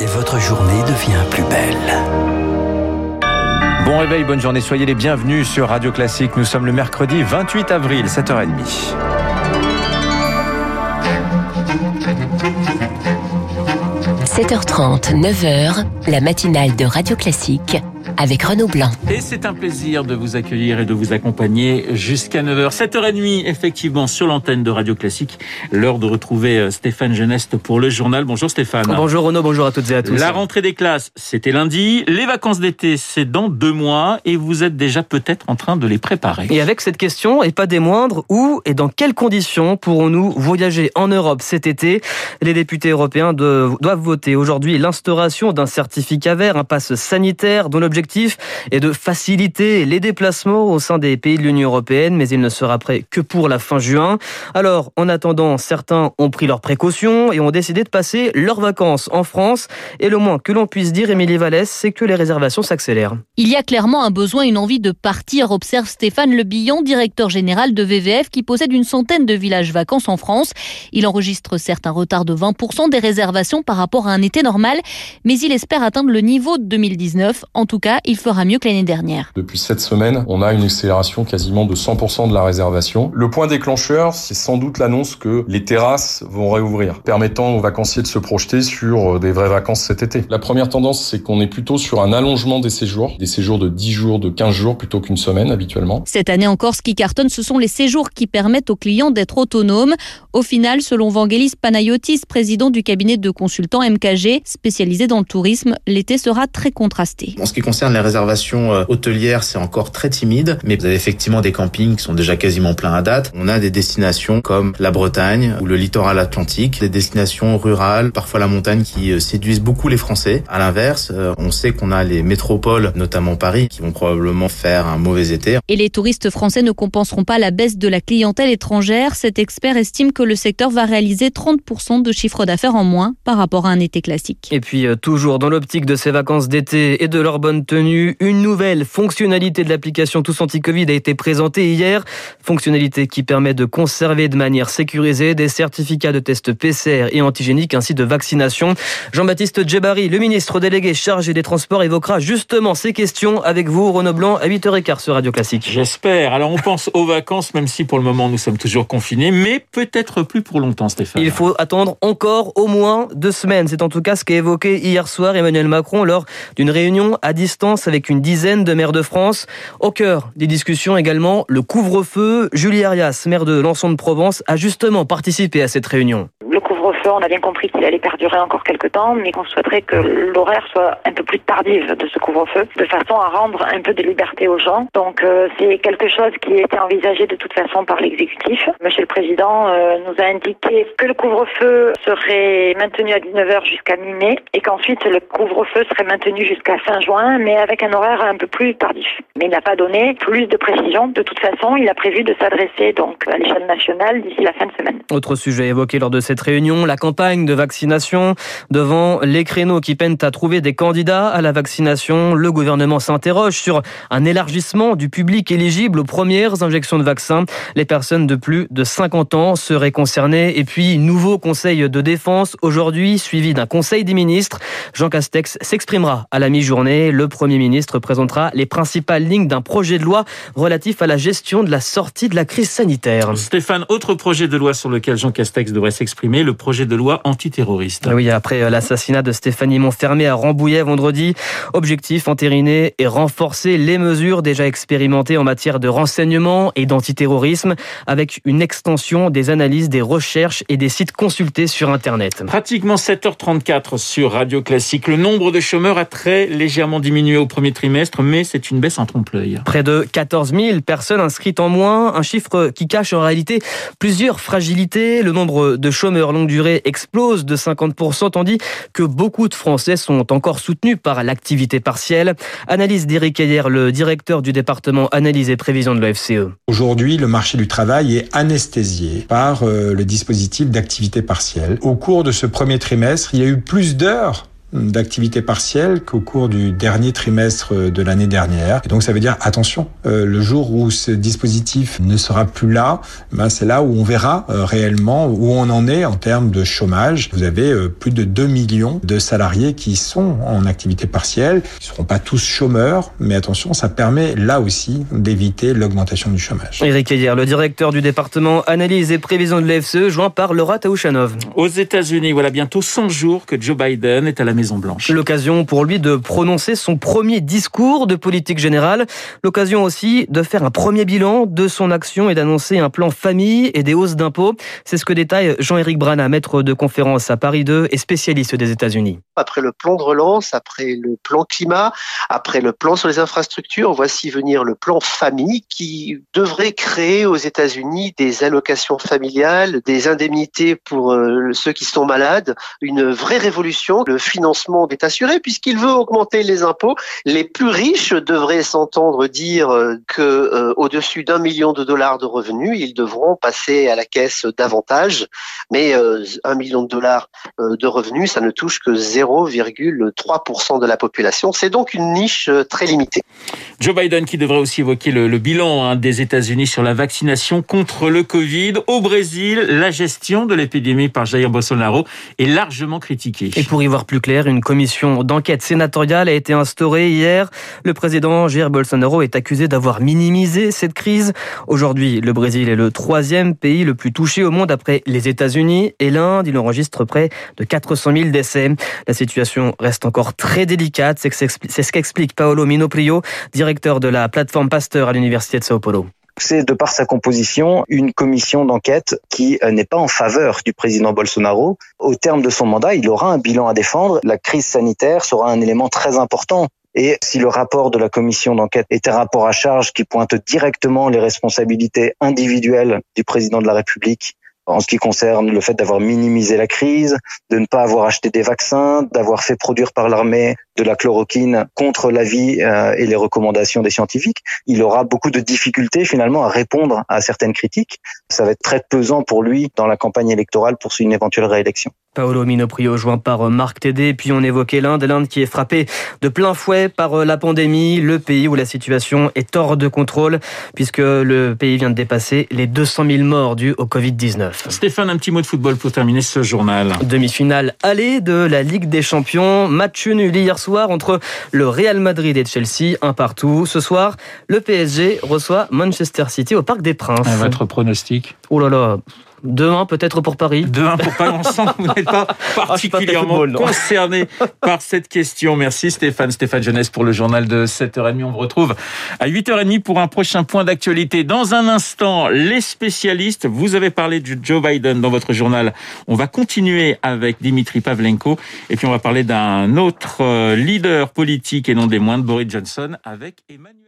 et votre journée devient plus belle. Bon réveil, bonne journée, soyez les bienvenus sur Radio Classique. Nous sommes le mercredi 28 avril, 7h30. – 7h30, 9h, la matinale de Radio Classique avec Renaud Blanc. Et c'est un plaisir de vous accueillir et de vous accompagner jusqu'à 9h. 7h30, effectivement, sur l'antenne de Radio Classique. L'heure de retrouver euh, Stéphane Geneste pour le journal. Bonjour Stéphane. Bonjour Renaud, bonjour à toutes et à tous. La rentrée des classes, c'était lundi. Les vacances d'été, c'est dans deux mois. Et vous êtes déjà peut-être en train de les préparer. Et avec cette question, et pas des moindres, où et dans quelles conditions pourrons-nous voyager en Europe cet été? Les députés européens doivent voter aujourd'hui l'instauration d'un certificat vert, un passe sanitaire dont l'objectif est de faciliter les déplacements au sein des pays de l'Union européenne, mais il ne sera prêt que pour la fin juin. Alors, en attendant, certains ont pris leurs précautions et ont décidé de passer leurs vacances en France. Et le moins que l'on puisse dire, Émilie Vallès, c'est que les réservations s'accélèrent. Il y a clairement un besoin, une envie de partir, observe Stéphane Le Billon, directeur général de VVF, qui possède une centaine de villages vacances en France. Il enregistre certes un retard de 20% des réservations par rapport à un été normal, mais il espère atteindre le niveau de 2019. En tout cas, il fera mieux que l'année dernière. Depuis cette semaine, on a une accélération quasiment de 100% de la réservation. Le point déclencheur, c'est sans doute l'annonce que les terrasses vont réouvrir, permettant aux vacanciers de se projeter sur euh, des vraies vacances cet été. La première tendance, c'est qu'on est plutôt sur un allongement des séjours, des séjours de 10 jours, de 15 jours plutôt qu'une semaine habituellement. Cette année encore, ce qui cartonne, ce sont les séjours qui permettent aux clients d'être autonomes. Au final, selon Vangelis Panayotis, président du cabinet de consultants MKG, spécialisé dans le tourisme, l'été sera très contrasté. En ce qui concerne les réservations euh, hôtelières, c'est encore très timide, mais vous avez effectivement des campings qui sont déjà quasiment pleins à date. On a des destinations comme la Bretagne ou le littoral atlantique, des destinations rurales, parfois la montagne qui euh, séduisent beaucoup les Français. À l'inverse, euh, on sait qu'on a les métropoles, notamment Paris, qui vont probablement faire un mauvais été. Et les touristes français ne compenseront pas la baisse de la clientèle étrangère. Cet expert estime que le secteur va réaliser 30% de chiffre d'affaires en moins par rapport à un été classique. Et puis, toujours dans l'optique de ces vacances d'été et de leur bonne tenue, une nouvelle fonctionnalité de l'application Tous Anti-Covid a été présentée hier. Fonctionnalité qui permet de conserver de manière sécurisée des certificats de tests PCR et antigéniques ainsi de vaccination. Jean-Baptiste Djebari, le ministre délégué chargé des Transports, évoquera justement ces questions avec vous, Renaud Blanc, à 8h15 sur Radio Classique. J'espère. Alors on pense aux vacances, même si pour le moment nous sommes toujours confinés, mais peut-être plus pour longtemps, Stéphane. Il faut attendre encore au moins deux semaines. C'est en tout cas ce qu'a évoqué hier soir Emmanuel Macron lors d'une réunion à avec une dizaine de maires de France. Au cœur des discussions également, le couvre-feu. Julie Arias, maire de Lançon de Provence, a justement participé à cette réunion on a bien compris qu'il allait perdurer encore quelques temps, mais qu'on souhaiterait que l'horaire soit un peu plus tardive de ce couvre-feu, de façon à rendre un peu de liberté aux gens. Donc euh, c'est quelque chose qui était envisagé de toute façon par l'exécutif. Monsieur le Président euh, nous a indiqué que le couvre-feu serait maintenu à 19h jusqu'à mi-mai et qu'ensuite le couvre-feu serait maintenu jusqu'à fin juin, mais avec un horaire un peu plus tardif. Mais il n'a pas donné plus de précision. De toute façon, il a prévu de s'adresser donc à l'échelle nationale d'ici la fin de semaine. Autre sujet évoqué lors de cette réunion, la campagne de vaccination. Devant les créneaux qui peinent à trouver des candidats à la vaccination, le gouvernement s'interroge sur un élargissement du public éligible aux premières injections de vaccins. Les personnes de plus de 50 ans seraient concernées. Et puis, nouveau conseil de défense aujourd'hui, suivi d'un conseil des ministres. Jean Castex s'exprimera à la mi-journée. Le Premier ministre présentera les principales lignes d'un projet de loi relatif à la gestion de la sortie de la crise sanitaire. Stéphane, autre projet de loi sur lequel Jean Castex devrait s'exprimer, le de loi antiterroriste. Oui, après euh, l'assassinat de Stéphanie Montfermé à Rambouillet vendredi, objectif entériner et renforcer les mesures déjà expérimentées en matière de renseignement et d'antiterrorisme avec une extension des analyses, des recherches et des sites consultés sur Internet. Pratiquement 7h34 sur Radio Classique. Le nombre de chômeurs a très légèrement diminué au premier trimestre, mais c'est une baisse en trompe-l'œil. Près de 14 000 personnes inscrites en moins, un chiffre qui cache en réalité plusieurs fragilités. Le nombre de chômeurs longue durée explose de 50%, tandis que beaucoup de Français sont encore soutenus par l'activité partielle. Analyse d'Éric Ayer, le directeur du département analyse et prévision de l'OFCE. Aujourd'hui, le marché du travail est anesthésié par euh, le dispositif d'activité partielle. Au cours de ce premier trimestre, il y a eu plus d'heures d'activité partielle qu'au cours du dernier trimestre de l'année dernière. Et donc ça veut dire attention, euh, le jour où ce dispositif ne sera plus là, ben c'est là où on verra euh, réellement où on en est en termes de chômage. Vous avez euh, plus de 2 millions de salariés qui sont en activité partielle. Ils ne seront pas tous chômeurs, mais attention, ça permet là aussi d'éviter l'augmentation du chômage. Éric Ayer, le directeur du département analyse et prévision de l'FCE, joint par Laura Taouchanov. Aux États-Unis, voilà bientôt 100 jours que Joe Biden est à la Maison Blanche. L'occasion pour lui de prononcer son premier discours de politique générale. L'occasion aussi de faire un premier bilan de son action et d'annoncer un plan famille et des hausses d'impôts. C'est ce que détaille Jean-Éric Brana, maître de conférence à Paris 2 et spécialiste des États-Unis. Après le plan de relance, après le plan climat, après le plan sur les infrastructures, voici venir le plan famille qui devrait créer aux États-Unis des allocations familiales, des indemnités pour euh, ceux qui sont malades, une vraie révolution. Le financement est assuré puisqu'il veut augmenter les impôts. Les plus riches devraient s'entendre dire euh, que euh, au-dessus d'un million de dollars de revenus, ils devront passer à la caisse davantage. Mais un million de dollars de revenus, ça ne touche que 0,3% de la population. C'est donc une niche très limitée. Joe Biden qui devrait aussi évoquer le, bilan hein, des États-Unis sur la vaccination contre le Covid. Au Brésil, la gestion de l'épidémie par Jair Bolsonaro est largement critiquée. Et pour y voir plus clair, une commission d'enquête sénatoriale a été instaurée hier. Le président Jair Bolsonaro est accusé d'avoir minimisé cette crise. Aujourd'hui, le Brésil est le troisième pays le plus touché au monde après les États-Unis et l'Inde. Il enregistre près de 400 000 décès. La situation reste encore très délicate. C'est ce qu'explique Paolo Minoprio, directeur de la plateforme Pasteur à l'Université de Sao Paulo c'est de par sa composition une commission d'enquête qui n'est pas en faveur du président Bolsonaro. Au terme de son mandat, il aura un bilan à défendre. La crise sanitaire sera un élément très important et si le rapport de la commission d'enquête est un rapport à charge qui pointe directement les responsabilités individuelles du président de la République en ce qui concerne le fait d'avoir minimisé la crise, de ne pas avoir acheté des vaccins, d'avoir fait produire par l'armée de la chloroquine contre l'avis euh, et les recommandations des scientifiques, il aura beaucoup de difficultés finalement à répondre à certaines critiques. Ça va être très pesant pour lui dans la campagne électorale pour une éventuelle réélection. Paolo Minoprio joint par euh, Marc Tédé, puis on évoquait l'Inde, l'Inde qui est frappée de plein fouet par euh, la pandémie, le pays où la situation est hors de contrôle, puisque le pays vient de dépasser les 200 000 morts dus au Covid-19. Stéphane, un petit mot de football pour terminer ce journal. Demi-finale allée de la Ligue des Champions, match nul hier soir entre le Real Madrid et Chelsea, un partout. Ce soir, le PSG reçoit Manchester City au Parc des Princes. Votre pronostic? Oh là là, 2-1 peut-être pour Paris. 2-1 pour Paris. On sent que vous n'êtes pas ah, particulièrement concerné par cette question. Merci Stéphane. Stéphane Jeunesse pour le journal de 7h30. On vous retrouve à 8h30 pour un prochain point d'actualité. Dans un instant, les spécialistes. Vous avez parlé de Joe Biden dans votre journal. On va continuer avec Dimitri Pavlenko. Et puis on va parler d'un autre euh, leader politique et non des moindres, Boris Johnson, avec Emmanuel.